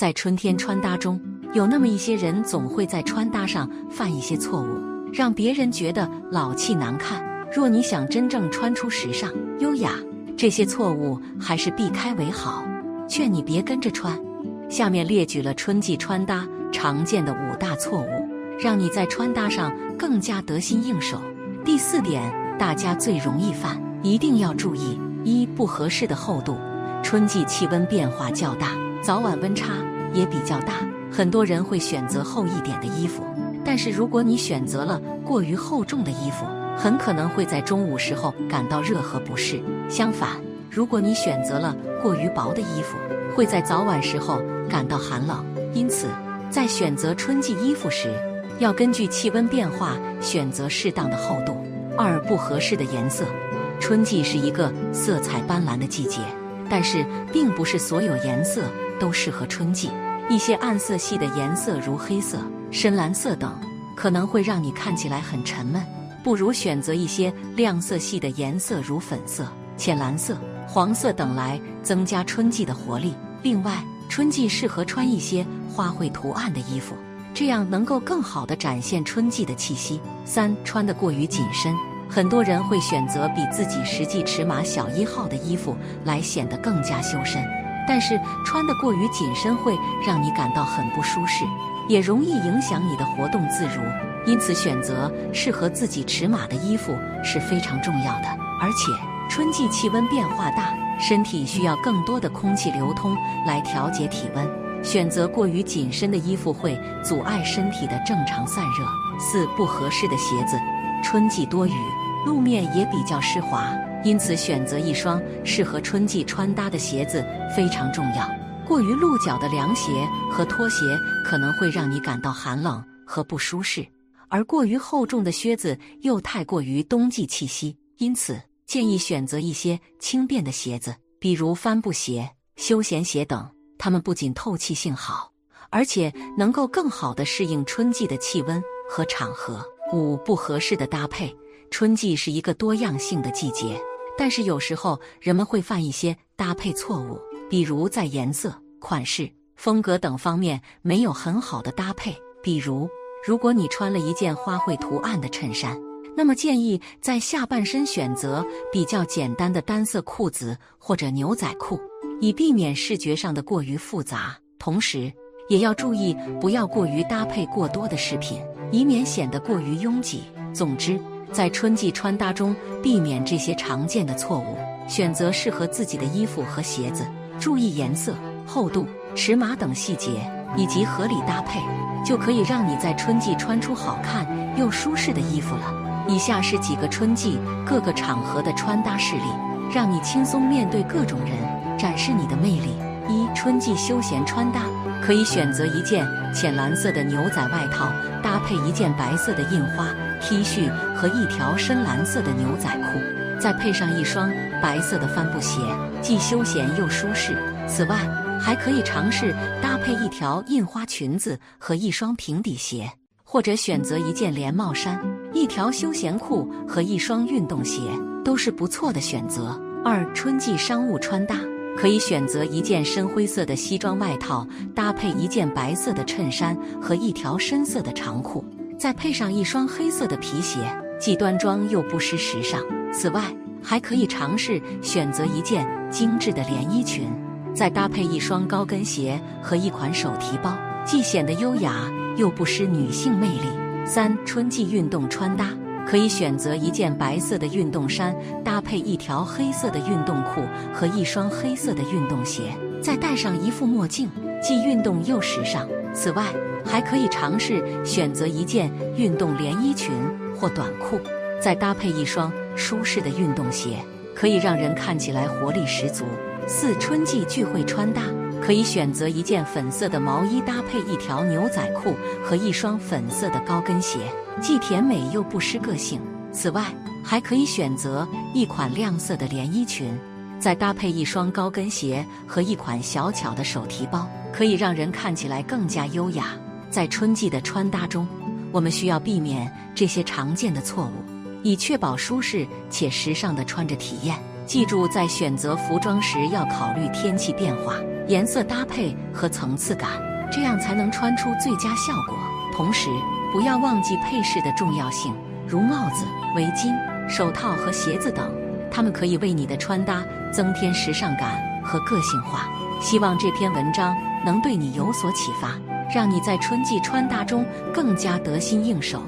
在春天穿搭中，有那么一些人总会在穿搭上犯一些错误，让别人觉得老气难看。若你想真正穿出时尚、优雅，这些错误还是避开为好。劝你别跟着穿。下面列举了春季穿搭常见的五大错误，让你在穿搭上更加得心应手。第四点，大家最容易犯，一定要注意：一、不合适的厚度。春季气温变化较大，早晚温差。也比较大，很多人会选择厚一点的衣服。但是如果你选择了过于厚重的衣服，很可能会在中午时候感到热和不适。相反，如果你选择了过于薄的衣服，会在早晚时候感到寒冷。因此，在选择春季衣服时，要根据气温变化选择适当的厚度。二、不合适的颜色。春季是一个色彩斑斓的季节，但是并不是所有颜色。都适合春季。一些暗色系的颜色，如黑色、深蓝色等，可能会让你看起来很沉闷。不如选择一些亮色系的颜色，如粉色、浅蓝色、黄色等，来增加春季的活力。另外，春季适合穿一些花卉图案的衣服，这样能够更好的展现春季的气息。三、穿得过于紧身，很多人会选择比自己实际尺码小一号的衣服，来显得更加修身。但是穿得过于紧身会让你感到很不舒适，也容易影响你的活动自如。因此，选择适合自己尺码的衣服是非常重要的。而且，春季气温变化大，身体需要更多的空气流通来调节体温。选择过于紧身的衣服会阻碍身体的正常散热。四、不合适的鞋子。春季多雨，路面也比较湿滑。因此，选择一双适合春季穿搭的鞋子非常重要。过于露脚的凉鞋和拖鞋可能会让你感到寒冷和不舒适，而过于厚重的靴子又太过于冬季气息。因此，建议选择一些轻便的鞋子，比如帆布鞋、休闲鞋等。它们不仅透气性好，而且能够更好地适应春季的气温和场合。五、不合适的搭配。春季是一个多样性的季节。但是有时候人们会犯一些搭配错误，比如在颜色、款式、风格等方面没有很好的搭配。比如，如果你穿了一件花卉图案的衬衫，那么建议在下半身选择比较简单的单色裤子或者牛仔裤，以避免视觉上的过于复杂。同时，也要注意不要过于搭配过多的饰品，以免显得过于拥挤。总之。在春季穿搭中，避免这些常见的错误，选择适合自己的衣服和鞋子，注意颜色、厚度、尺码等细节，以及合理搭配，就可以让你在春季穿出好看又舒适的衣服了。以下是几个春季各个场合的穿搭示例，让你轻松面对各种人，展示你的魅力。一、春季休闲穿搭。可以选择一件浅蓝色的牛仔外套，搭配一件白色的印花 T 恤和一条深蓝色的牛仔裤，再配上一双白色的帆布鞋，既休闲又舒适。此外，还可以尝试搭配一条印花裙子和一双平底鞋，或者选择一件连帽衫、一条休闲裤和一双运动鞋，都是不错的选择。二、春季商务穿搭。可以选择一件深灰色的西装外套，搭配一件白色的衬衫和一条深色的长裤，再配上一双黑色的皮鞋，既端庄又不失时尚。此外，还可以尝试选择一件精致的连衣裙，再搭配一双高跟鞋和一款手提包，既显得优雅又不失女性魅力。三、春季运动穿搭。可以选择一件白色的运动衫，搭配一条黑色的运动裤和一双黑色的运动鞋，再戴上一副墨镜，既运动又时尚。此外，还可以尝试选择一件运动连衣裙或短裤，再搭配一双舒适的运动鞋，可以让人看起来活力十足。四、春季聚会穿搭。可以选择一件粉色的毛衣搭配一条牛仔裤和一双粉色的高跟鞋，既甜美又不失个性。此外，还可以选择一款亮色的连衣裙，再搭配一双高跟鞋和一款小巧的手提包，可以让人看起来更加优雅。在春季的穿搭中，我们需要避免这些常见的错误，以确保舒适且时尚的穿着体验。记住，在选择服装时要考虑天气变化、颜色搭配和层次感，这样才能穿出最佳效果。同时，不要忘记配饰的重要性，如帽子、围巾、手套和鞋子等，它们可以为你的穿搭增添时尚感和个性化。希望这篇文章能对你有所启发，让你在春季穿搭中更加得心应手。